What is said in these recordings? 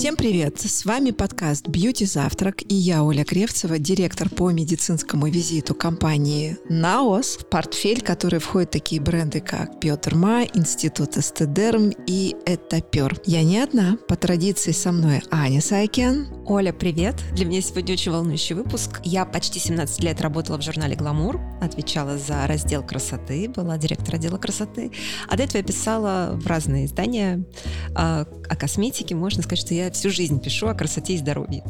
Всем привет! С вами подкаст «Бьюти Завтрак» и я, Оля Кревцева, директор по медицинскому визиту компании «Наос», в портфель который входят такие бренды, как «Биотерма», «Институт Эстедерм» и «Этапер». Я не одна. По традиции со мной Аня Сайкен. Оля, привет! Для меня сегодня очень волнующий выпуск. Я почти 17 лет работала в журнале «Гламур», отвечала за раздел красоты, была директор отдела красоты. А до этого я писала в разные издания о, о косметике. Можно сказать, что я всю жизнь пишу о красоте и здоровье.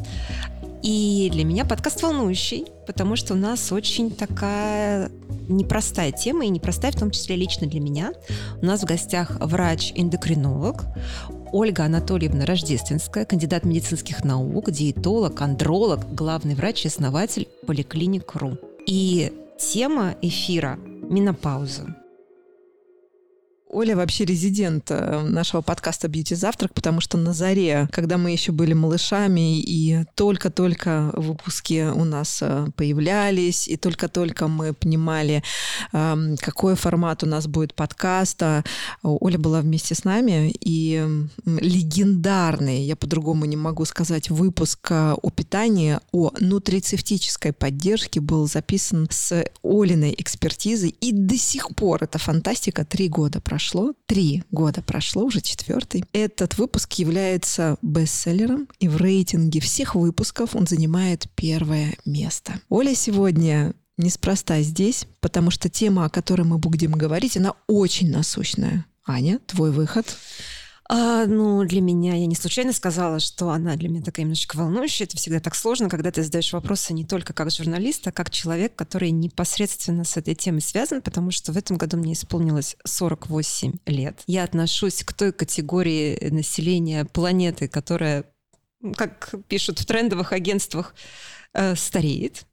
И для меня подкаст волнующий, потому что у нас очень такая непростая тема, и непростая в том числе лично для меня. У нас в гостях врач-эндокринолог, Ольга Анатольевна Рождественская, кандидат медицинских наук, диетолог, андролог, главный врач и основатель поликлиник РУ. И тема эфира – менопауза. Оля вообще резидент э, нашего подкаста «Бьюти Завтрак», потому что на заре, когда мы еще были малышами, и только-только выпуски у нас э, появлялись, и только-только мы понимали, эм, какой формат у нас будет подкаста, Оля была вместе с нами, и легендарный, я по-другому не могу сказать, выпуск э, о питании, о нутрицептической поддержке был записан с Олиной экспертизой, и до сих пор это фантастика, три года прошло прошло, три года прошло, уже четвертый. Этот выпуск является бестселлером, и в рейтинге всех выпусков он занимает первое место. Оля сегодня неспроста здесь, потому что тема, о которой мы будем говорить, она очень насущная. Аня, твой выход. А, ну, для меня, я не случайно сказала, что она для меня такая немножечко волнующая. Это всегда так сложно, когда ты задаешь вопросы не только как журналист, а как человек, который непосредственно с этой темой связан, потому что в этом году мне исполнилось 48 лет. Я отношусь к той категории населения планеты, которая, как пишут в трендовых агентствах, э, стареет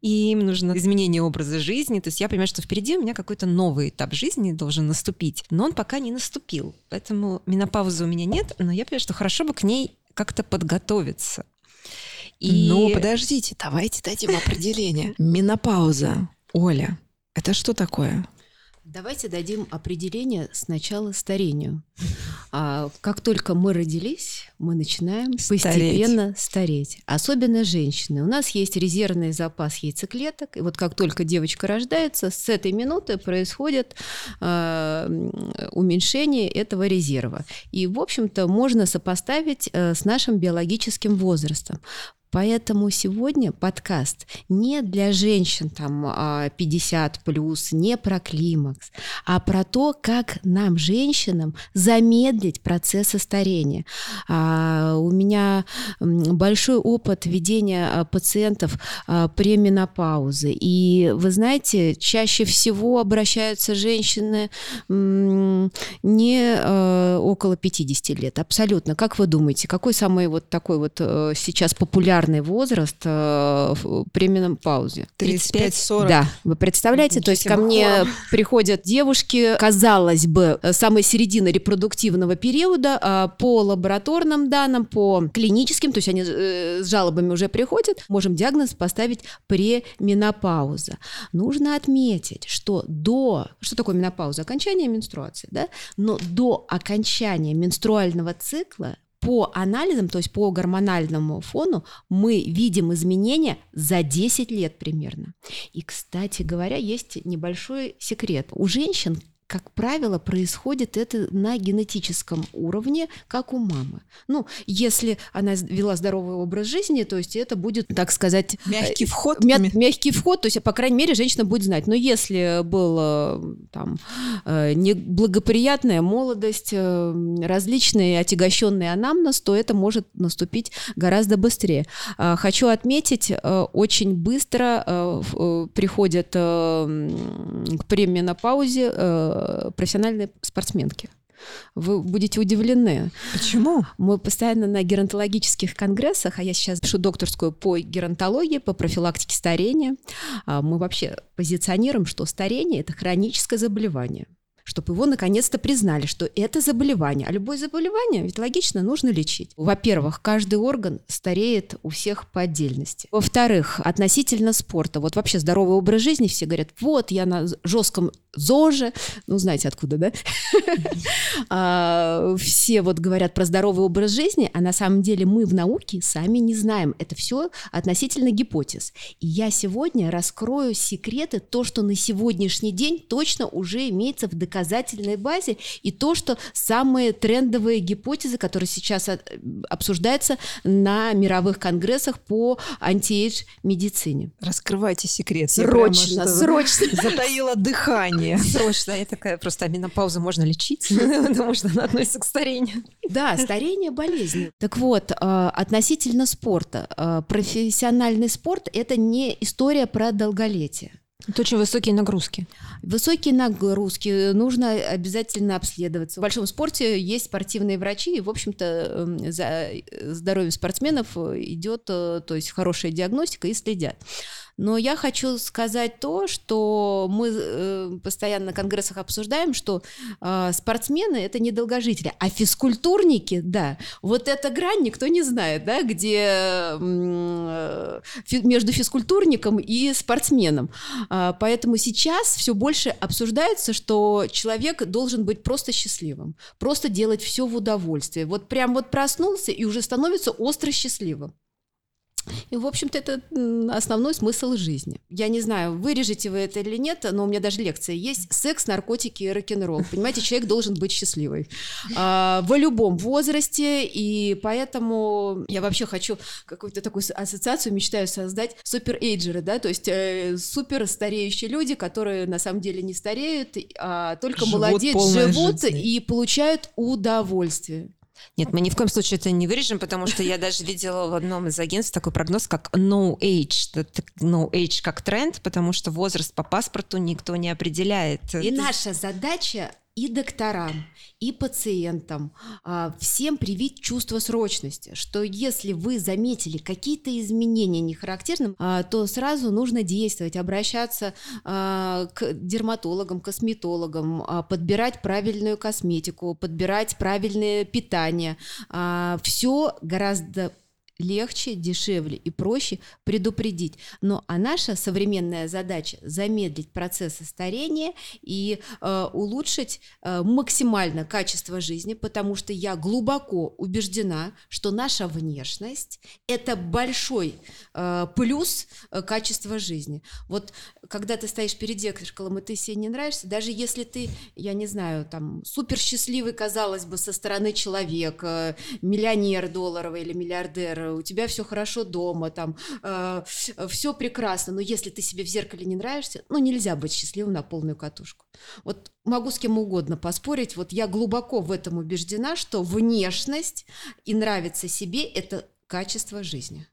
и им нужно изменение образа жизни. То есть я понимаю, что впереди у меня какой-то новый этап жизни должен наступить, но он пока не наступил. Поэтому менопаузы у меня нет, но я понимаю, что хорошо бы к ней как-то подготовиться. И... Но подождите, давайте дадим определение. Менопауза, Оля, это что такое? Давайте дадим определение сначала старению. А, как только мы родились, мы начинаем стареть. постепенно стареть. Особенно женщины. У нас есть резервный запас яйцеклеток. И вот как только девочка рождается, с этой минуты происходит э, уменьшение этого резерва. И, в общем-то, можно сопоставить э, с нашим биологическим возрастом. Поэтому сегодня подкаст не для женщин там 50 а, плюс, не про климакс, а про то, как нам, женщинам, замедлить процесс старения. А, у меня большой опыт ведения а, пациентов при менопаузе. И вы знаете, чаще всего обращаются женщины не около 50 лет. Абсолютно. Как вы думаете, какой самый вот такой вот э, сейчас популярный популярный возраст э, при менопаузе. 35-40. Да, вы представляете, то есть ко мне приходят девушки, казалось бы, самой середины репродуктивного периода, а по лабораторным данным, по клиническим, то есть они э, с жалобами уже приходят, можем диагноз поставить пременопауза. Нужно отметить, что до, что такое менопауза? Окончание менструации, да? Но до окончания менструального цикла по анализам, то есть по гормональному фону, мы видим изменения за 10 лет примерно. И, кстати говоря, есть небольшой секрет. У женщин как правило, происходит это на генетическом уровне, как у мамы. Ну, если она вела здоровый образ жизни, то есть это будет, так сказать... Мягкий э, вход? Мя- мягкий вход, то есть, по крайней мере, женщина будет знать. Но если была там э, неблагоприятная молодость, э, различные отягощенные анамнез, то это может наступить гораздо быстрее. А, хочу отметить, очень быстро приходят к пременопаузе профессиональные спортсменки. Вы будете удивлены. Почему? Мы постоянно на геронтологических конгрессах, а я сейчас пишу докторскую по геронтологии, по профилактике старения. А, мы вообще позиционируем, что старение – это хроническое заболевание – чтобы его наконец-то признали, что это заболевание. А любое заболевание, ведь логично, нужно лечить. Во-первых, каждый орган стареет у всех по отдельности. Во-вторых, относительно спорта. Вот вообще здоровый образ жизни, все говорят, вот, я на жестком ЗОЖе, ну, знаете откуда, да? А, все вот говорят про здоровый образ жизни, а на самом деле мы в науке сами не знаем. Это все относительно гипотез. И я сегодня раскрою секреты, то, что на сегодняшний день точно уже имеется в доказательной базе, и то, что самые трендовые гипотезы, которые сейчас обсуждаются на мировых конгрессах по антиэйдж медицине. Раскрывайте секрет. Срочно, срочно. Затаила дыхание. Срочно. Я такая просто, а менопаузу можно лечить, потому что она относится к старению. Да, старение болезни. Так вот, а, относительно спорта. А, профессиональный спорт – это не история про долголетие. Это очень высокие нагрузки. Высокие нагрузки, нужно обязательно обследоваться. В большом спорте есть спортивные врачи, и, в общем-то, эм, за здоровьем спортсменов идет э, то есть хорошая диагностика и следят. Но я хочу сказать то, что мы э, постоянно на конгрессах обсуждаем, что э, спортсмены это не долгожители, а физкультурники, да, вот эта грань никто не знает, да, где э, между физкультурником и спортсменом. Э, поэтому сейчас все больше обсуждается, что человек должен быть просто счастливым, просто делать все в удовольствие. Вот прям вот проснулся и уже становится остро счастливым. И, в общем-то, это основной смысл жизни. Я не знаю, вырежете вы это или нет, но у меня даже лекция есть «Секс, наркотики и рок-н-ролл». Понимаете, человек должен быть счастливый а, в любом возрасте, и поэтому я вообще хочу какую-то такую ассоциацию мечтаю создать супер-эйджеры, да, то есть э, супер стареющие люди, которые на самом деле не стареют, а только живут молодеют, живут и получают удовольствие. Нет, мы ни в коем случае это не вырежем, потому что я даже видела в одном из агентств такой прогноз, как no age, no age как тренд, потому что возраст по паспорту никто не определяет. И наша задача и докторам, и пациентам, а, всем привить чувство срочности, что если вы заметили какие-то изменения нехарактерным, а, то сразу нужно действовать, обращаться а, к дерматологам, косметологам, подбирать правильную косметику, подбирать правильное питание. Все гораздо легче, дешевле и проще предупредить. Но а наша современная задача замедлить процессы старения и э, улучшить э, максимально качество жизни, потому что я глубоко убеждена, что наша внешность это большой э, плюс э, качества жизни. Вот когда ты стоишь перед зеркалом и ты себе не нравишься, даже если ты, я не знаю, там супер счастливый, казалось бы, со стороны человека, миллионер долларовый или миллиардер, у тебя все хорошо дома, там э, все прекрасно, но если ты себе в зеркале не нравишься, ну нельзя быть счастливым на полную катушку. Вот могу с кем угодно поспорить, вот я глубоко в этом убеждена, что внешность и нравится себе – это качество жизни.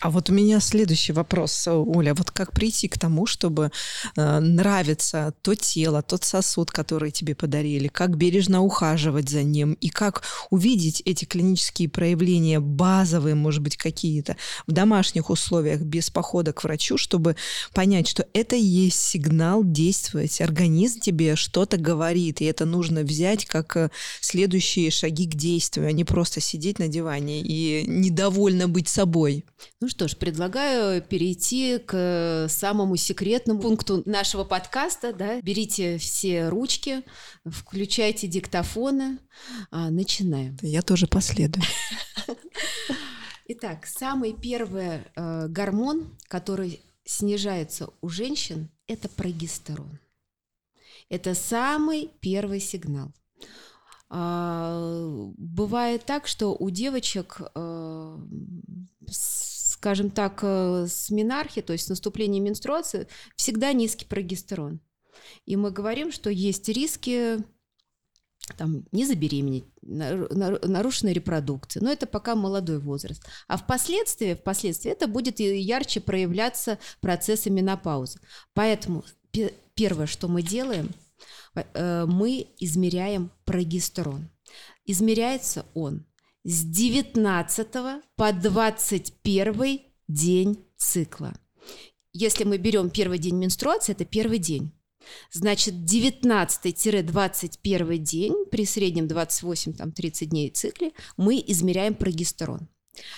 А вот у меня следующий вопрос, Оля. Вот как прийти к тому, чтобы э, нравится то тело, тот сосуд, который тебе подарили, как бережно ухаживать за ним, и как увидеть эти клинические проявления базовые, может быть, какие-то в домашних условиях, без похода к врачу, чтобы понять, что это и есть сигнал действовать. Организм тебе что-то говорит, и это нужно взять как э, следующие шаги к действию, а не просто сидеть на диване и недовольно быть собой. Ну ну что ж, предлагаю перейти к самому секретному пункту нашего подкаста. Да? Берите все ручки, включайте диктофоны. А, начинаем. Я тоже последую. Итак, самый первый э, гормон, который снижается у женщин, это прогестерон. Это самый первый сигнал. А, бывает так, что у девочек э, скажем так, э, с менархи, то есть с наступлением менструации, всегда низкий прогестерон. И мы говорим, что есть риски там, не забеременеть, нарушенная репродукция. Но это пока молодой возраст. А впоследствии, впоследствии это будет ярче проявляться процессы менопаузы. Поэтому первое, что мы делаем, э, мы измеряем прогестерон. Измеряется он с 19 по 21 день цикла. Если мы берем первый день менструации, это первый день. Значит, 19-21 день, при среднем 28-30 дней цикле, мы измеряем прогестерон.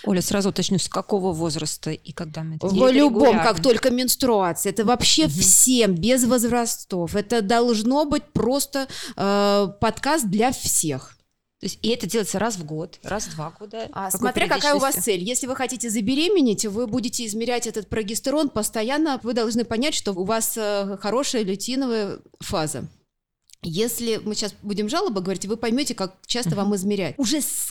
Оля, сразу уточню, с какого возраста и когда мы это В любом, как только менструация. Это вообще угу. всем, без возрастов. Это должно быть просто э, подкаст для всех. То есть, и это делается раз в год, раз в два года. А смотря какая у вас цель. Если вы хотите забеременеть, вы будете измерять этот прогестерон постоянно. Вы должны понять, что у вас э, хорошая лютиновая фаза. Если мы сейчас будем жалобы говорить, вы поймете, как часто вам измерять. Уже с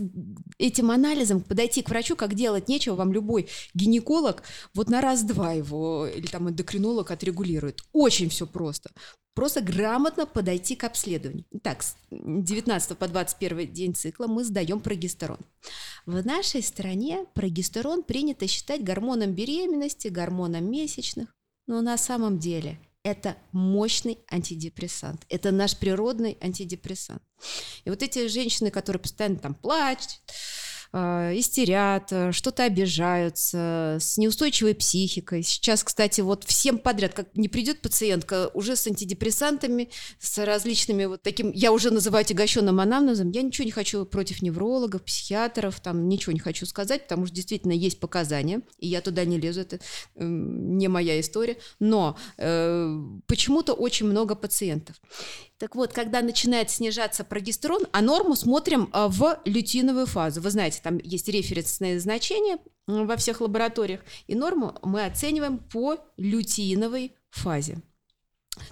этим анализом подойти к врачу, как делать нечего, вам любой гинеколог вот на раз-два его или там эндокринолог отрегулирует. Очень все просто. Просто грамотно подойти к обследованию. Итак, с 19 по 21 день цикла мы сдаем прогестерон. В нашей стране прогестерон принято считать гормоном беременности, гормоном месячных, но на самом деле это мощный антидепрессант. Это наш природный антидепрессант. И вот эти женщины, которые постоянно там плачут, э, истерят, э, что-то обижаются, с неустойчивой психикой. Сейчас, кстати, вот всем подряд, как не придет пациентка уже с антидепрессантами, с различными вот таким, я уже называю отягощенным анамнезом, я ничего не хочу против неврологов, психиатров, там ничего не хочу сказать, потому что действительно есть показания, и я туда не лезу, это э, не моя история, но э, почему-то очень много пациентов. Так вот, когда начинает снижаться прогестерон, а норму смотрим а, в лютиновую фазу. Вы знаете, там есть референсные значения во всех лабораториях, и норму мы оцениваем по лютиновой фазе.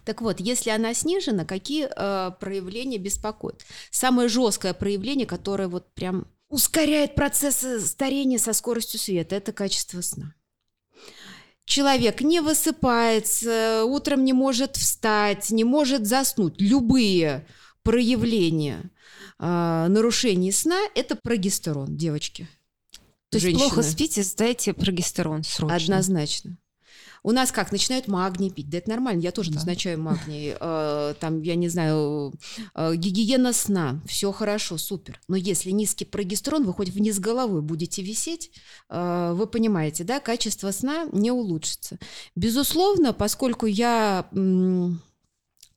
Так вот, если она снижена, какие э, проявления беспокоят? Самое жесткое проявление, которое вот прям ускоряет процессы старения со скоростью света, это качество сна человек не высыпается, утром не может встать, не может заснуть, любые проявления э, нарушений сна – это прогестерон, девочки. То есть плохо спите, сдайте прогестерон срочно. Однозначно. У нас как, начинают магний пить, да это нормально, я тоже да. назначаю магний, э, там, я не знаю, э, гигиена сна, все хорошо, супер. Но если низкий прогестерон, вы хоть вниз головой будете висеть, э, вы понимаете, да, качество сна не улучшится. Безусловно, поскольку я...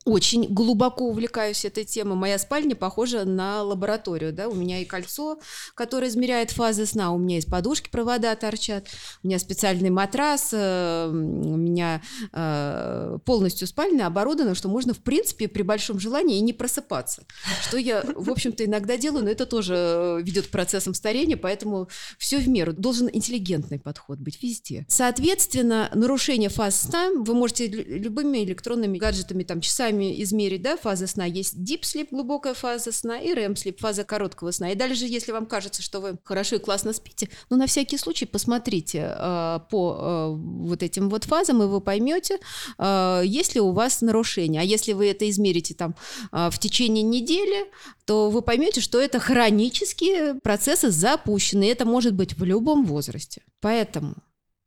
Очень глубоко увлекаюсь этой темой. Моя спальня похожа на лабораторию, да, у меня и кольцо, которое измеряет фазы сна, у меня из подушки провода торчат, у меня специальный матрас, э, у меня э, полностью спальня оборудована, что можно, в принципе, при большом желании и не просыпаться, что я, в общем-то, иногда делаю, но это тоже ведет к процессам старения, поэтому все в меру. Должен интеллигентный подход быть везде. Соответственно, нарушение фаз сна вы можете любыми электронными гаджетами, там, часами, сами измерить, да, фаза сна. Есть deep sleep, глубокая фаза сна, и REM sleep, фаза короткого сна. И дальше, если вам кажется, что вы хорошо и классно спите, ну, на всякий случай посмотрите э, по э, вот этим вот фазам, и вы поймете, э, есть ли у вас нарушение. А если вы это измерите там э, в течение недели, то вы поймете, что это хронические процессы запущены. Это может быть в любом возрасте. Поэтому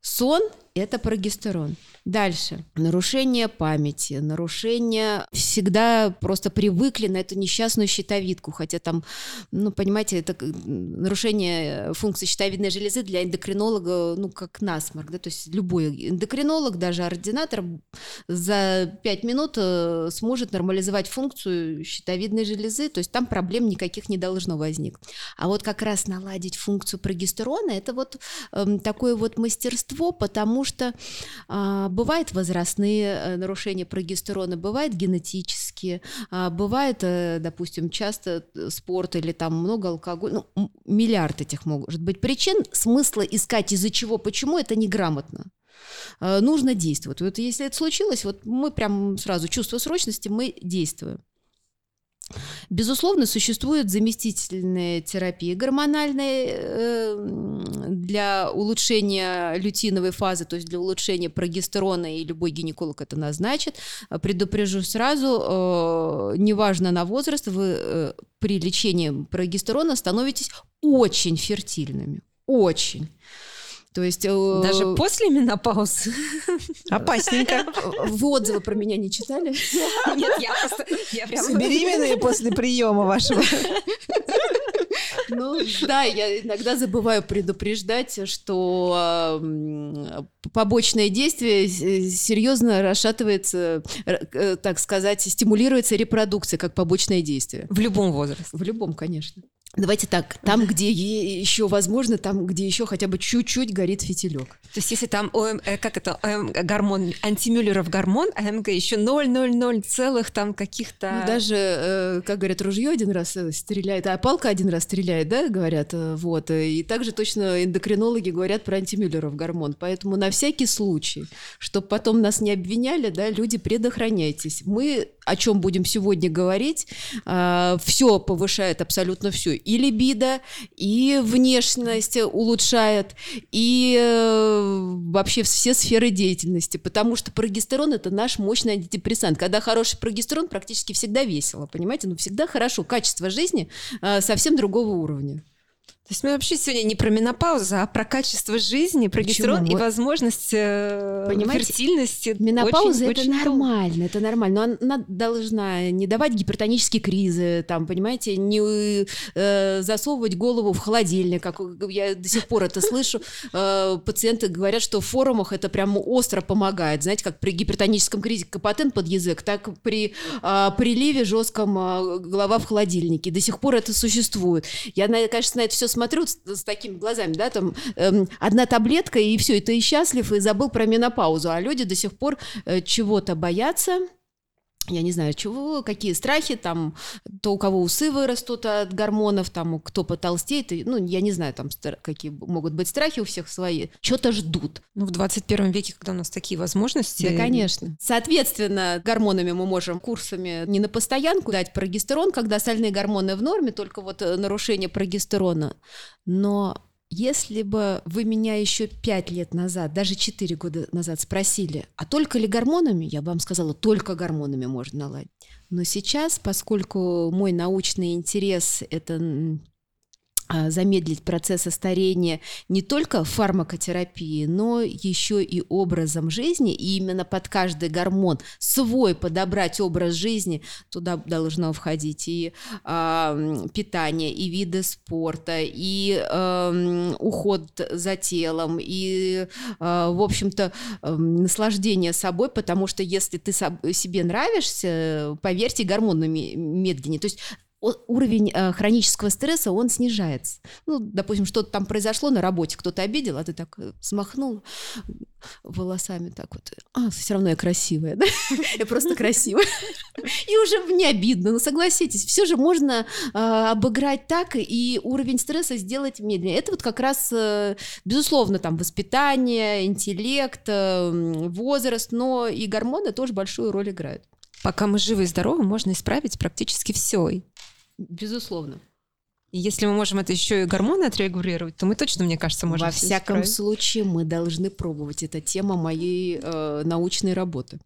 сон – это прогестерон. Дальше. Нарушение памяти, нарушение... Всегда просто привыкли на эту несчастную щитовидку, хотя там, ну, понимаете, это нарушение функции щитовидной железы для эндокринолога, ну, как насморк, да, то есть любой эндокринолог, даже ординатор за 5 минут э, сможет нормализовать функцию щитовидной железы, то есть там проблем никаких не должно возникнуть. А вот как раз наладить функцию прогестерона, это вот э, такое вот мастерство, потому что э, бывают возрастные э, нарушения прогестерона, бывает генетические, а, бывает, э, допустим, часто э, спорт или там много алкоголя, ну, миллиард этих может быть причин, смысла искать из-за чего, почему, это неграмотно нужно действовать. Вот если это случилось, вот мы прям сразу чувство срочности, мы действуем. Безусловно, существует заместительная терапия гормональная э, для улучшения лютиновой фазы, то есть для улучшения прогестерона, и любой гинеколог это назначит. Предупрежу сразу, э, неважно на возраст, вы э, при лечении прогестерона становитесь очень фертильными. Очень. То есть... Э, Даже после менопаузы? Опасненько. Вы отзывы про меня не читали? Нет, я просто... Я прям... Беременные после приема вашего. Ну, да, я иногда забываю предупреждать, что побочное действие серьезно расшатывается, э, так сказать, стимулируется репродукция как побочное действие. В любом возрасте. В любом, конечно. Давайте так, там, где еще возможно, там, где еще хотя бы чуть-чуть горит фитилек. То есть, если там ОМ, э, как это, ОМ, гормон, антимюллеров гормон, а МГ еще 0,00 целых там каких-то... Ну, даже, э, как говорят, ружье один раз э, стреляет, а палка один раз стреляет, да, говорят, вот. И также точно эндокринологи говорят про антимюллеров гормон. Поэтому на всякий случай, чтобы потом нас не обвиняли, да, люди, предохраняйтесь. Мы о чем будем сегодня говорить, а, все повышает абсолютно все. И либидо, и внешность улучшает, и э, вообще все сферы деятельности. Потому что прогестерон – это наш мощный антидепрессант. Когда хороший прогестерон, практически всегда весело, понимаете? Ну, всегда хорошо. Качество жизни а, совсем другого уровня. То есть мы вообще сегодня не про менопаузу, а про качество жизни, про гестерон и возможность э, Понимаете, фертильности. Менопауза очень, это очень нормально, это нормально. Но она должна не давать гипертонические кризы, там, понимаете, не э, засовывать голову в холодильник, как я до сих пор это слышу. Э, пациенты говорят, что в форумах это прям остро помогает. Знаете, как при гипертоническом кризе капотен под язык, так при э, приливе жестком э, голова в холодильнике. До сих пор это существует. Я, конечно, на это все смотрю с, с такими глазами, да, там эм, одна таблетка, и все, и ты счастлив, и забыл про менопаузу. А люди до сих пор э, чего-то боятся, я не знаю, чего, какие страхи, там, то у кого усы вырастут от гормонов, там, кто потолстеет, ну, я не знаю, там, какие могут быть страхи у всех свои, что-то ждут. Ну, в 21 веке, когда у нас такие возможности... Да, конечно. Соответственно, гормонами мы можем курсами не на постоянку дать прогестерон, когда остальные гормоны в норме, только вот э, нарушение прогестерона, но если бы вы меня еще пять лет назад, даже четыре года назад спросили, а только ли гормонами, я бы вам сказала, только гормонами можно наладить. Но сейчас, поскольку мой научный интерес – это замедлить процессы старения не только фармакотерапии, но еще и образом жизни. И именно под каждый гормон свой подобрать образ жизни, туда должно входить и э, питание, и виды спорта, и э, уход за телом, и, э, в общем-то, э, наслаждение собой, потому что если ты себе нравишься, поверьте, гормоны медленнее. То есть уровень э, хронического стресса, он снижается. Ну, допустим, что-то там произошло на работе, кто-то обидел, а ты так э, смахнул волосами так вот. А, все равно я красивая, да? Я просто красивая. И уже не обидно, но согласитесь, все же можно э, обыграть так и уровень стресса сделать медленнее. Это вот как раз, безусловно, там воспитание, интеллект, возраст, но и гормоны тоже большую роль играют. Пока мы живы и здоровы, можно исправить практически все. Безусловно. И если мы можем это еще и гормоны отрегулировать, то мы точно, мне кажется, можем. Во всяком исправить. случае, мы должны пробовать. Это тема моей э, научной работы.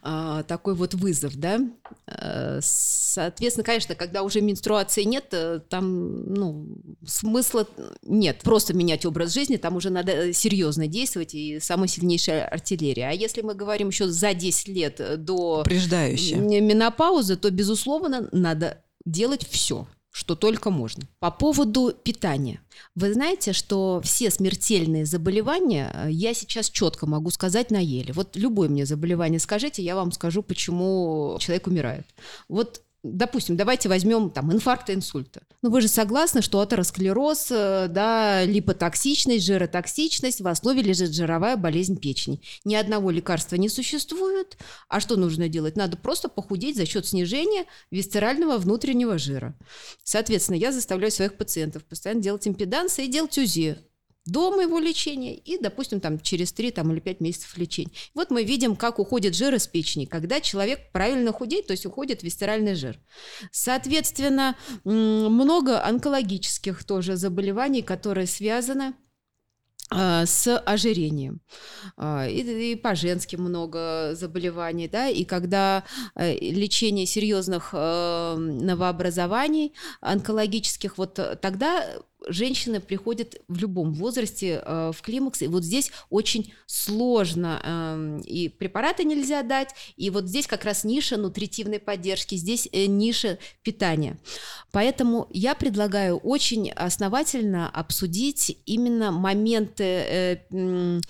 А, такой вот вызов, да. Э, соответственно, конечно, когда уже менструации нет, э, там, ну, смысла нет. Просто менять образ жизни, там уже надо серьезно действовать и самая сильнейшая артиллерия. А если мы говорим еще за 10 лет до менопаузы, то, безусловно, надо делать все, что только можно. По поводу питания. Вы знаете, что все смертельные заболевания э, я сейчас четко могу сказать на еле. Вот любое мне заболевание скажите, я вам скажу, почему человек умирает. Вот допустим, давайте возьмем там инфаркт инсульта. Ну, вы же согласны, что атеросклероз, э, да, липотоксичность, жиротоксичность, в основе лежит жировая болезнь печени. Ни одного лекарства не существует. А что нужно делать? Надо просто похудеть за счет снижения висцерального внутреннего жира. Соответственно, я заставляю своих пациентов постоянно делать импедансы и делать УЗИ до моего лечения и, допустим, там, через 3 там, или 5 месяцев лечения. Вот мы видим, как уходит жир из печени, когда человек правильно худеет, то есть уходит висцеральный жир. Соответственно, много онкологических тоже заболеваний, которые связаны а, с ожирением. А, и, и по женским много заболеваний, да, и когда э, лечение серьезных новообразований онкологических, вот тогда женщина приходит в любом возрасте э, в климакс, и вот здесь очень сложно, э, и препараты нельзя дать, и вот здесь как раз ниша нутритивной поддержки, здесь э, ниша питания. Поэтому я предлагаю очень основательно обсудить именно моменты э, э,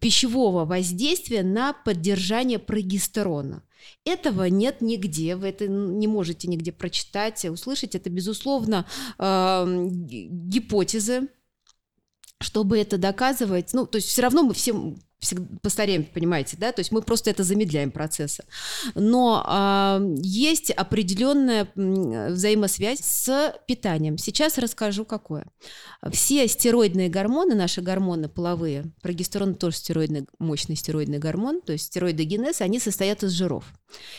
пищевого воздействия на поддержание прогестерона. Этого нет нигде, вы это не можете нигде прочитать, услышать. Это, безусловно, э, гипотезы, чтобы это доказывать. Ну, то есть все равно мы всем постареем, понимаете, да, то есть мы просто это замедляем процессы. Но э, есть определенная взаимосвязь с питанием. Сейчас расскажу, какое. Все стероидные гормоны, наши гормоны половые, прогестерон тоже стероидный, мощный стероидный гормон, то есть стероидогенез, они состоят из жиров.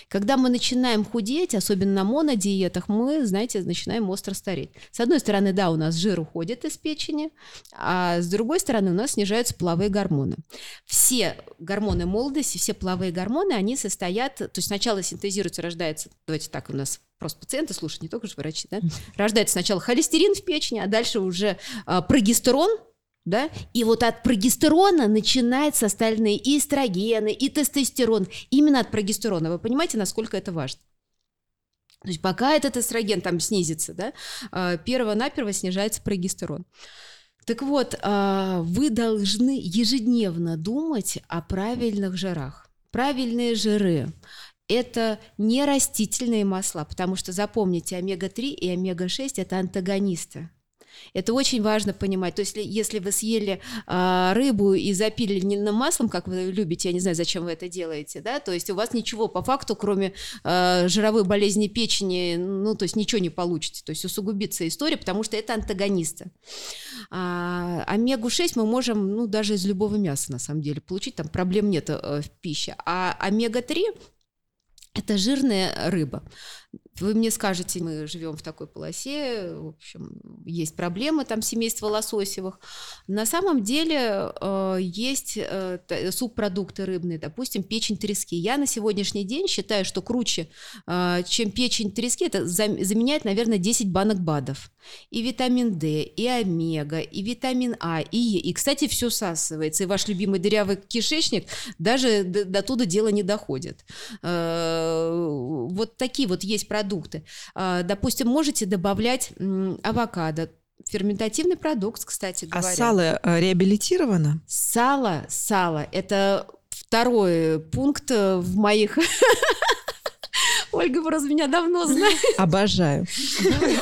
Когда мы начинаем худеть, особенно на монодиетах, мы, знаете, начинаем остро стареть. С одной стороны, да, у нас жир уходит из печени, а с другой стороны у нас снижаются половые гормоны. Все гормоны молодости, все половые гормоны, они состоят, то есть сначала синтезируется, рождается, давайте так у нас просто пациенты слушают, не только же врачи, да, рождается сначала холестерин в печени, а дальше уже а, прогестерон, да, и вот от прогестерона начинаются остальные и эстрогены, и тестостерон, именно от прогестерона. Вы понимаете, насколько это важно? То есть пока этот эстроген там снизится, да, а, перво-наперво снижается прогестерон. Так вот, а, вы должны ежедневно думать о правильных жирах. Правильные жиры это не растительные масла, потому что запомните, омега-3 и омега-6 это антагонисты. Это очень важно понимать. То есть, если вы съели э, рыбу и запили льняным маслом, как вы любите, я не знаю, зачем вы это делаете, да, то есть у вас ничего по факту, кроме э, жировой болезни печени, ну, то есть ничего не получите. То есть усугубится история, потому что это антагонисты. А, омегу-6 мы можем, ну, даже из любого мяса, на самом деле, получить, там проблем нет э, в пище. А омега-3 это жирная рыба. Вы мне скажете, мы живем в такой полосе, в общем, есть проблемы там семейства лососевых. На самом деле э, есть э, субпродукты рыбные, допустим, печень трески. Я на сегодняшний день считаю, что круче, э, чем печень трески, это заменяет, наверное, 10 банок БАДов. И витамин D, и омега, и витамин А, и Е. И, кстати, все всасывается. И ваш любимый дырявый кишечник даже до, до туда дело не доходит. Э, вот такие вот есть продукты продукты. А, допустим, можете добавлять авокадо, ферментативный продукт, кстати а говоря. А сало э, реабилитировано? Сало, сало – это второй пункт в моих Ольга просто меня давно знает. Обожаю.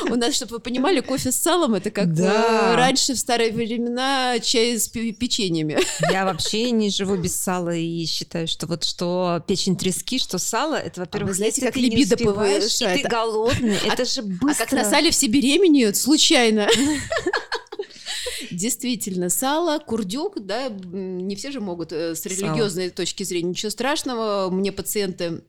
У нас, чтобы вы понимали, кофе с салом это как да. раньше в старые времена чай с печеньями. Я вообще не живу без сала и считаю, что вот что печень трески, что сало, это, во-первых, а вы знаете, как либидо повышает. ты голодный, а, это же быстро. А как на сале все беременеют случайно. Действительно, сало, курдюк, да, не все же могут э, с религиозной сало. точки зрения. Ничего страшного, мне пациенты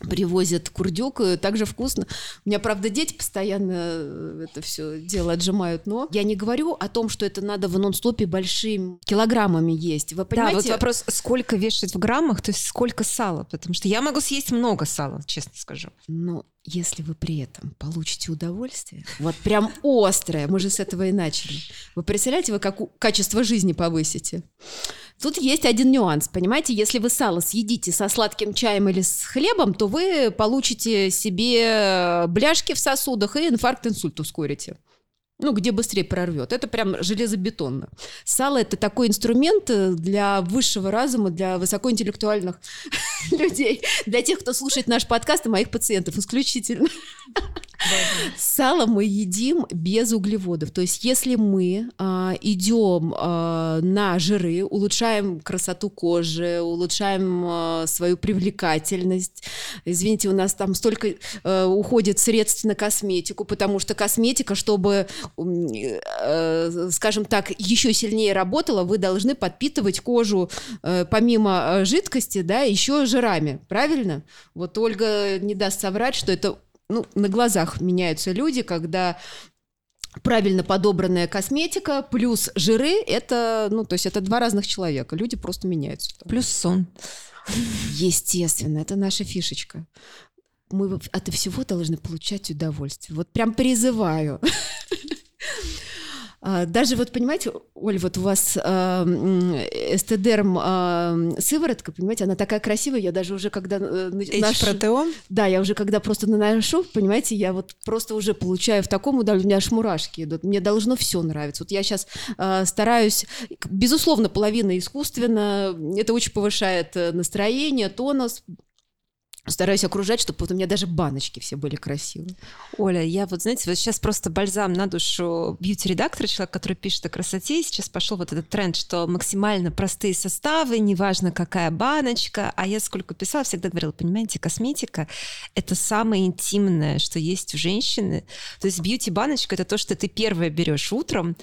привозят курдюк, также вкусно. У меня, правда, дети постоянно э, это все дело отжимают, но я не говорю о том, что это надо в нон-стопе большими килограммами есть. Вы понимаете? Да, вот вопрос, сколько вешать в граммах, то есть сколько сала, потому что я могу съесть много сала, честно скажу. Ну, если вы при этом получите удовольствие, вот прям острое, мы же с этого и начали, вы представляете, вы как качество жизни повысите? Тут есть один нюанс, понимаете, если вы сало съедите со сладким чаем или с хлебом, то вы получите себе бляшки в сосудах и инфаркт, инсульт ускорите ну, где быстрее прорвет. Это прям железобетонно. Сало – это такой инструмент э, для высшего разума, для высокоинтеллектуальных людей, для тех, кто слушает наш подкаст и моих пациентов исключительно. Сало мы едим без углеводов. То есть если мы а, идем а, на жиры, улучшаем красоту кожи, улучшаем а, свою привлекательность. Извините, у нас там столько а, уходит средств на косметику, потому что косметика, чтобы, а, скажем так, еще сильнее работала, вы должны подпитывать кожу а, помимо жидкости, да, еще жирами. Правильно? Вот Ольга не даст соврать, что это ну, на глазах меняются люди, когда правильно подобранная косметика плюс жиры это ну то есть это два разных человека люди просто меняются плюс сон естественно это наша фишечка мы от всего должны получать удовольствие вот прям призываю даже вот, понимаете, Оль, вот у вас э, эстедерм э, сыворотка, понимаете, она такая красивая, я даже уже когда... Э, наш... протеон? Да, я уже когда просто наношу, понимаете, я вот просто уже получаю в таком удовольствии, у меня аж мурашки идут, мне должно все нравиться. Вот я сейчас э, стараюсь, безусловно, половина искусственно, это очень повышает э, настроение, тонус, Стараюсь окружать, чтобы вот у меня даже баночки все были красивые. Оля, я вот, знаете, вот сейчас просто бальзам на душу бьюти-редактора, человек, который пишет о красоте, сейчас пошел вот этот тренд, что максимально простые составы, неважно какая баночка, а я сколько писала, всегда говорила, понимаете, косметика — это самое интимное, что есть у женщины. То есть бьюти-баночка — это то, что ты первое берешь утром,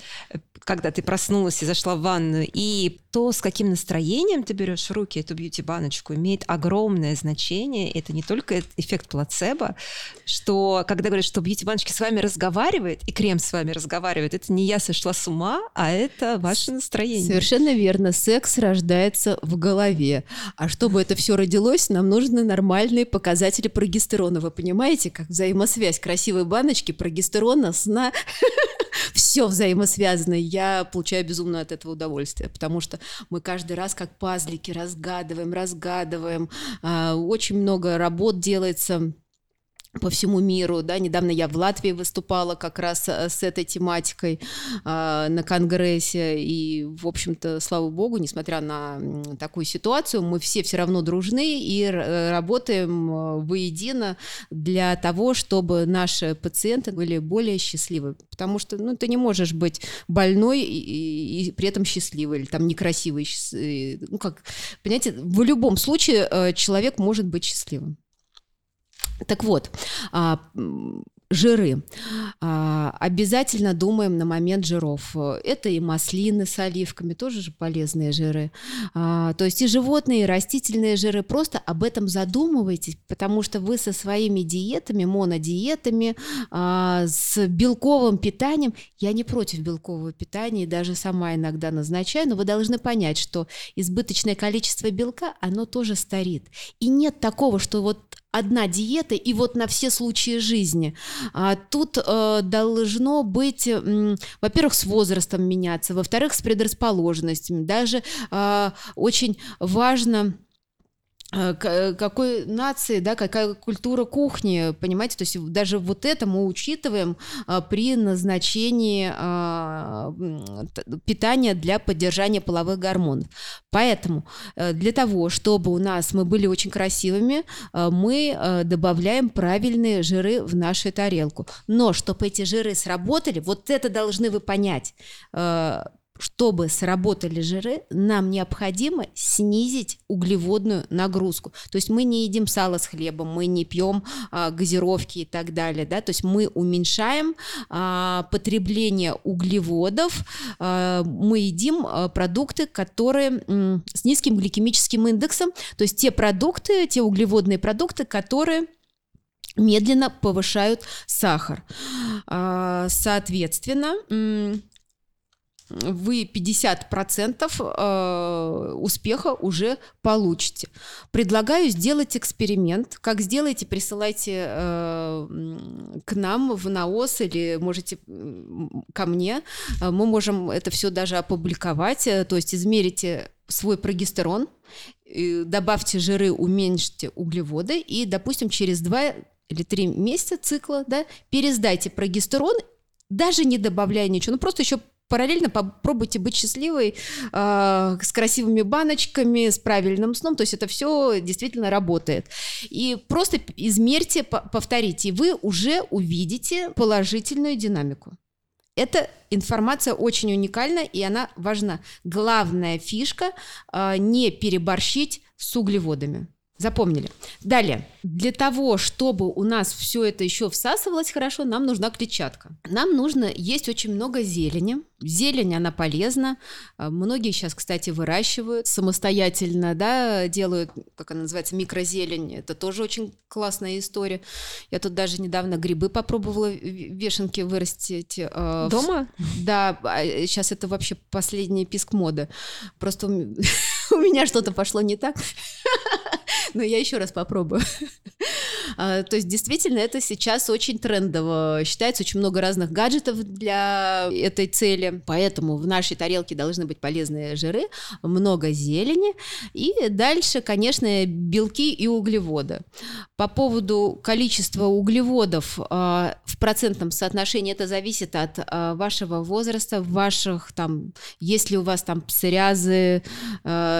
когда ты проснулась и зашла в ванную, и то, с каким настроением ты берешь в руки эту бьюти-баночку, имеет огромное значение. Это не только эффект плацебо, что когда говорят, что бьюти-баночка с вами разговаривает, и крем с вами разговаривает, это не я сошла с ума, а это ваше настроение. Совершенно верно. Секс рождается в голове. А чтобы это все родилось, нам нужны нормальные показатели прогестерона. Вы понимаете, как взаимосвязь красивой баночки, прогестерона, сна, все взаимосвязано. Я получаю безумно от этого удовольствие, потому что мы каждый раз как пазлики разгадываем, разгадываем. А, очень много работ делается по всему миру, да, недавно я в Латвии выступала как раз э, с этой тематикой э, на конгрессе, и, в общем-то, слава богу, несмотря на такую ситуацию, мы все все равно дружны и э, работаем э, воедино для того, чтобы наши пациенты были более счастливы, потому что, ну, ты не можешь быть больной и, и, при этом счастливой, или там некрасивой, ну, как, понимаете, в любом случае человек может быть счастливым. Так вот, а, жиры. А, обязательно думаем на момент жиров. Это и маслины с оливками, тоже же полезные жиры. А, то есть и животные, и растительные жиры. Просто об этом задумывайтесь, потому что вы со своими диетами, монодиетами, с белковым питанием, я не против белкового питания, и даже сама иногда назначаю, но вы должны понять, что избыточное количество белка, оно тоже старит. И нет такого, что вот одна диета и вот на все случаи жизни. А тут э, должно быть, э, во-первых, с возрастом меняться, во-вторых, с предрасположенностями. Даже э, очень важно какой нации, да, какая культура кухни, понимаете, то есть даже вот это мы учитываем а, при назначении а, питания для поддержания половых гормонов. Поэтому а, для того, чтобы у нас мы были очень красивыми, мы добавляем правильные жиры в нашу тарелку. Но чтобы эти жиры сработали, вот это должны вы понять. Чтобы сработали жиры, нам необходимо снизить углеводную нагрузку. То есть мы не едим сало с хлебом, мы не пьем а, газировки и так далее. Да? То есть мы уменьшаем а, потребление углеводов, а, мы едим а, продукты, которые м, с низким гликемическим индексом, то есть те продукты, те углеводные продукты, которые медленно повышают сахар. А, соответственно, вы 50% э, успеха уже получите. Предлагаю сделать эксперимент. Как сделаете, присылайте э, к нам в НАОС или можете ко мне. Э, мы можем это все даже опубликовать, то есть измерите свой прогестерон, добавьте жиры, уменьшите углеводы и, допустим, через 2 или 3 месяца цикла да, пересдайте прогестерон даже не добавляя ничего, ну просто еще параллельно попробуйте быть счастливой э, с красивыми баночками, с правильным сном. То есть это все действительно работает. И просто измерьте, повторите, и вы уже увидите положительную динамику. Эта информация очень уникальна, и она важна. Главная фишка э, не переборщить с углеводами. Запомнили. Далее. Для того, чтобы у нас все это еще всасывалось хорошо, нам нужна клетчатка. Нам нужно есть очень много зелени. Зелень, она полезна. А, многие сейчас, кстати, выращивают самостоятельно, да, делают, как она называется, микрозелень. Это тоже очень классная история. Я тут даже недавно грибы попробовала вешенки вырастить. А, Дома? Да, сейчас это вообще последний писк моды. Просто у меня что-то пошло не так. Но я еще раз попробую. А, то есть действительно это сейчас очень трендово. Считается очень много разных гаджетов для этой цели. Поэтому в нашей тарелке должны быть полезные жиры, много зелени. И дальше, конечно, белки и углеводы. По поводу количества углеводов а, в процентном соотношении это зависит от а, вашего возраста, ваших там, если у вас там псориазы,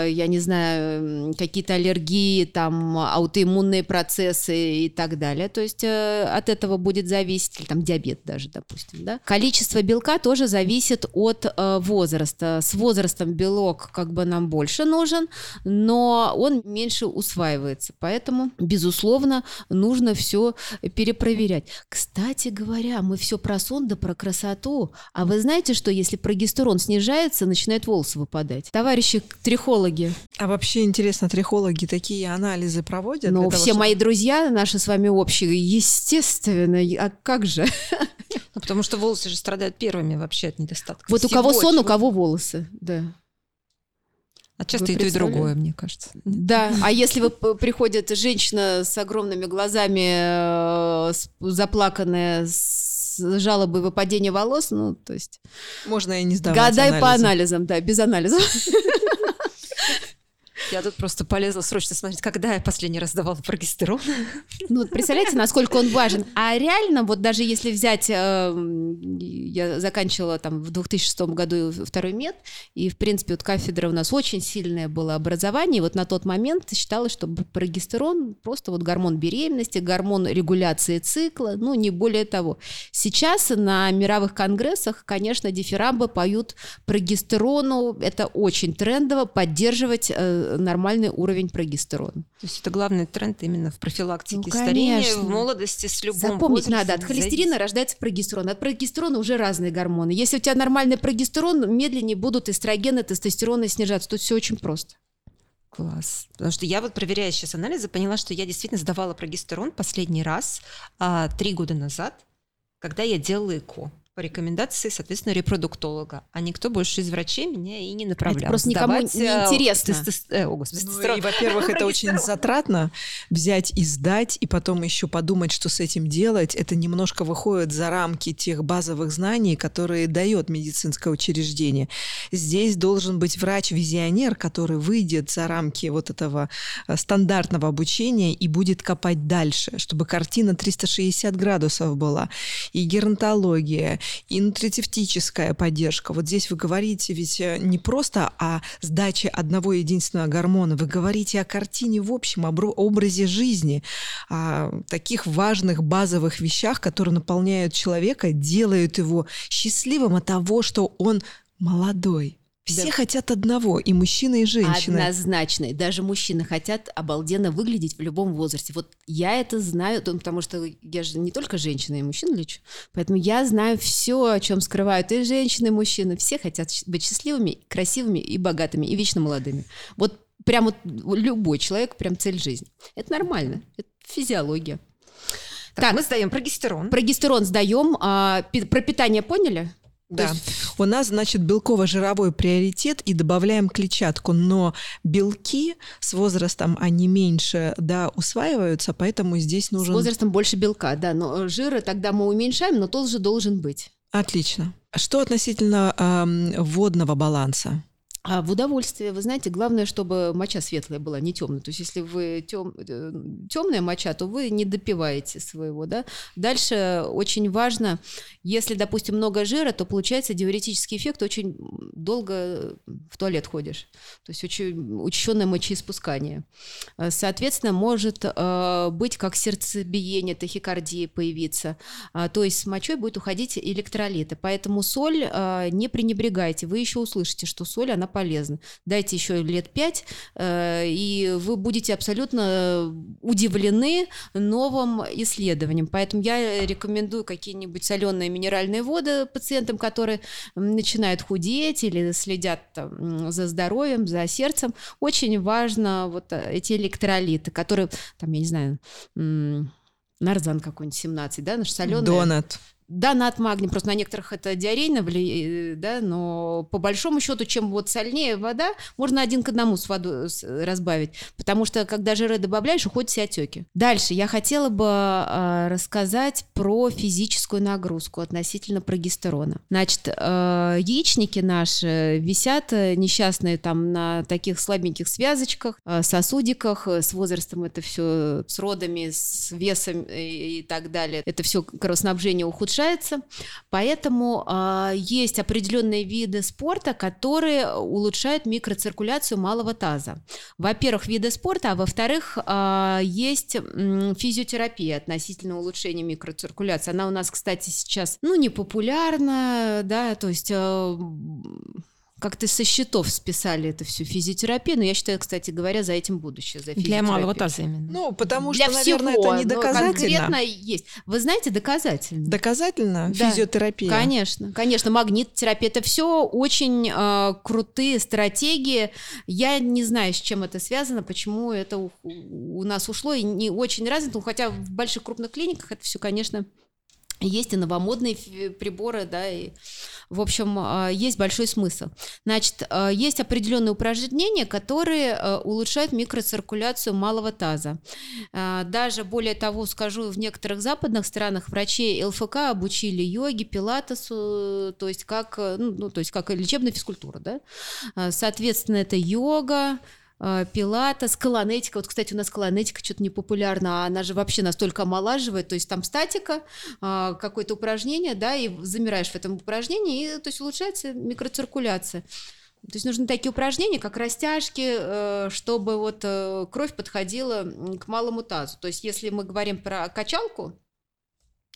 я не знаю, какие-то аллергии, там аутоиммунные процессы и так далее. То есть э, от этого будет зависеть, или там диабет даже, допустим, да. Количество белка тоже зависит от э, возраста. С возрастом белок как бы нам больше нужен, но он меньше усваивается. Поэтому, безусловно, нужно все перепроверять. Кстати говоря, мы все про сон да про красоту. А вы знаете, что если прогестерон снижается, начинают волосы выпадать? Товарищи трихологи. А вообще интересно, трихологи такие анализы проводят? Ну, все того, чтобы... мои друзья наши с вами общие, естественно, а как же? Ну, потому что волосы же страдают первыми вообще от недостатка. Вот всего, у кого сон, у кого волосы, да. А часто и то, и другое, мне кажется. Да, а если вы приходит женщина с огромными глазами, э, заплаканная, с жалобой выпадения волос, ну, то есть... Можно и не сдавать Гадай анализы. по анализам, да, без анализов. Я тут просто полезла срочно смотреть, когда я последний раз давала прогестерон. Ну, представляете, насколько он важен. А реально, вот даже если взять, э, я заканчивала там в 2006 году второй мед, и, в принципе, вот кафедра у нас очень сильное было образование, и вот на тот момент считалось, что прогестерон просто вот гормон беременности, гормон регуляции цикла, ну, не более того. Сейчас на мировых конгрессах, конечно, дифирамбы поют прогестерону, это очень трендово, поддерживать э, нормальный уровень прогестерона. То есть это главный тренд именно в профилактике ну, старения в молодости с любым Запомнить надо, от холестерина рождается прогестерон, от прогестерона уже разные гормоны. Если у тебя нормальный прогестерон, медленнее будут эстрогены, тестостероны снижаться. Тут все очень просто. Класс. Потому что я вот, проверяя сейчас анализы, поняла, что я действительно сдавала прогестерон последний раз а, три года назад, когда я делала ЭКО по рекомендации, соответственно, репродуктолога. А никто больше из врачей меня и не направлял. Это просто никому не э, интересно. Э, о, господи, ну, и, во-первых, это очень затратно взять и сдать, и потом еще подумать, что с этим делать. Это немножко выходит за рамки тех базовых знаний, которые дает медицинское учреждение. Здесь должен быть врач-визионер, который выйдет за рамки вот этого э, стандартного обучения и будет копать дальше, чтобы картина 360 градусов была. И геронтология, и нутрицептическая поддержка. Вот здесь вы говорите ведь э, не просто о сдаче одного единственного гормона, вы говорите о картине в общем, об образе жизни, о таких важных базовых вещах, которые наполняют человека, делают его счастливым от того, что он молодой, все да. хотят одного, и мужчина, и женщина. Однозначно. даже мужчины хотят обалденно выглядеть в любом возрасте. Вот я это знаю, потому что я же не только женщина и мужчина лечу. Поэтому я знаю все, о чем скрывают и женщины, и мужчины. Все хотят быть счастливыми, красивыми и богатыми, и вечно молодыми. Вот прям вот любой человек, прям цель жизни. Это нормально. Это физиология. Так, так мы сдаем прогестерон. Прогестерон сдаем. А, про питание поняли? Да. есть... У нас, значит, белково-жировой приоритет и добавляем клетчатку, но белки с возрастом, они меньше, да, усваиваются, поэтому здесь нужен... С возрастом больше белка, да, но жира тогда мы уменьшаем, но тоже должен быть. Отлично. Что относительно э, водного баланса? А в удовольствие, вы знаете, главное, чтобы моча светлая была, не темная. То есть, если вы тем, э, темная моча, то вы не допиваете своего, да. Дальше очень важно, если, допустим, много жира, то получается диуретический эффект, очень долго в туалет ходишь. То есть очень учащенное мочеиспускание. Э, соответственно, может э, быть как сердцебиение, тахикардия появиться. А, то есть с мочой будет уходить электролиты. Поэтому соль не пренебрегайте. Вы еще услышите, что соль, она полезно. Дайте еще лет пять, э, и вы будете абсолютно удивлены новым исследованием. Поэтому я рекомендую какие-нибудь соленые минеральные воды пациентам, которые начинают худеть или следят там, за здоровьем, за сердцем. Очень важно вот эти электролиты, которые, там, я не знаю, нарзан какой-нибудь 17, да, наш соленый. Донат. Да, над магний, просто на некоторых это диарейно влияет, да, но по большому счету, чем вот сольнее вода, можно один к одному с водой разбавить, потому что когда жиры добавляешь, уходят все отеки. Дальше я хотела бы э, рассказать про физическую нагрузку относительно прогестерона. Значит, э, яичники наши висят несчастные там на таких слабеньких связочках, э, сосудиках, с возрастом это все с родами, с весом и так далее. Это все кровоснабжение ухудшается. Поэтому э, есть определенные виды спорта, которые улучшают микроциркуляцию малого таза. Во-первых, виды спорта, а во-вторых, э, есть физиотерапия относительно улучшения микроциркуляции. Она у нас, кстати, сейчас, ну, не популярна, да, то есть э, как-то со счетов списали эту всю физиотерапию, но я считаю, кстати говоря, за этим будущее, за Для малого таза именно. Ну, потому что, Для наверное, всего, это не доказательно. конкретно есть. Вы знаете, доказательно. Доказательно? Да. Физиотерапия? Конечно, конечно. Магнит-терапия. Это все очень э, крутые стратегии. Я не знаю, с чем это связано, почему это у, у нас ушло, и не очень развито, хотя в больших крупных клиниках это все, конечно, есть и новомодные приборы, да, и, в общем, а, есть большой смысл. Значит, а, есть определенные упражнения, которые а, улучшают микроциркуляцию малого таза. Даже более того, скажу, в некоторых западных странах врачей ЛФК обучили йоге, пилатесу, то есть как, ну, ну то есть как лечебная физкультура, да. Соответственно, это йога, пилатес, колонетика. Вот, кстати, у нас колонетика что-то не популярна, а она же вообще настолько омолаживает, то есть там статика, э, какое-то упражнение, да, и замираешь в этом упражнении, и то есть улучшается микроциркуляция. То есть нужны такие упражнения, как растяжки, э, чтобы вот кровь подходила к малому тазу. То есть если мы говорим про качалку,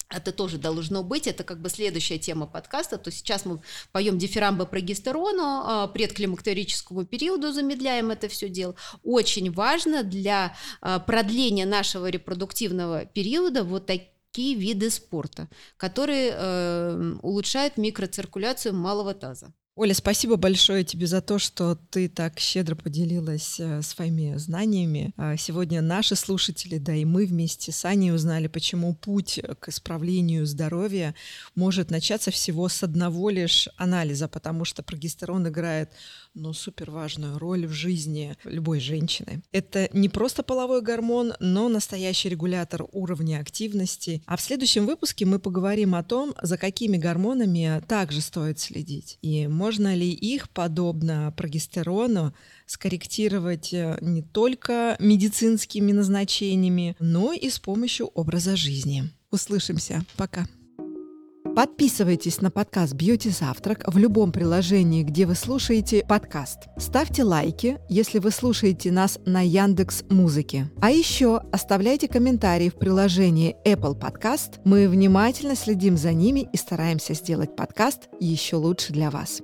это тоже должно быть, это как бы следующая тема подкаста, то сейчас мы поем дифирамбы прогестерону, а, предклимактерическому периоду замедляем это все дело. Очень важно для а, продления нашего репродуктивного периода вот такие виды спорта, которые э, улучшают микроциркуляцию малого таза. Оля, спасибо большое тебе за то, что ты так щедро поделилась э, своими знаниями. А сегодня наши слушатели, да и мы вместе с Аней узнали, почему путь к исправлению здоровья может начаться всего с одного лишь анализа, потому что прогестерон играет ну, супер важную роль в жизни любой женщины. Это не просто половой гормон, но настоящий регулятор уровня активности. А в следующем выпуске мы поговорим о том, за какими гормонами также стоит следить. И можно ли их, подобно прогестерону, скорректировать э, не только медицинскими назначениями, но и с помощью образа жизни. Услышимся. Пока. Подписывайтесь на подкаст «Бьюти Завтрак» в любом приложении, где вы слушаете подкаст. Ставьте лайки, если вы слушаете нас на Яндекс Музыке. А еще оставляйте комментарии в приложении Apple Podcast. Мы внимательно следим за ними и стараемся сделать подкаст еще лучше для вас.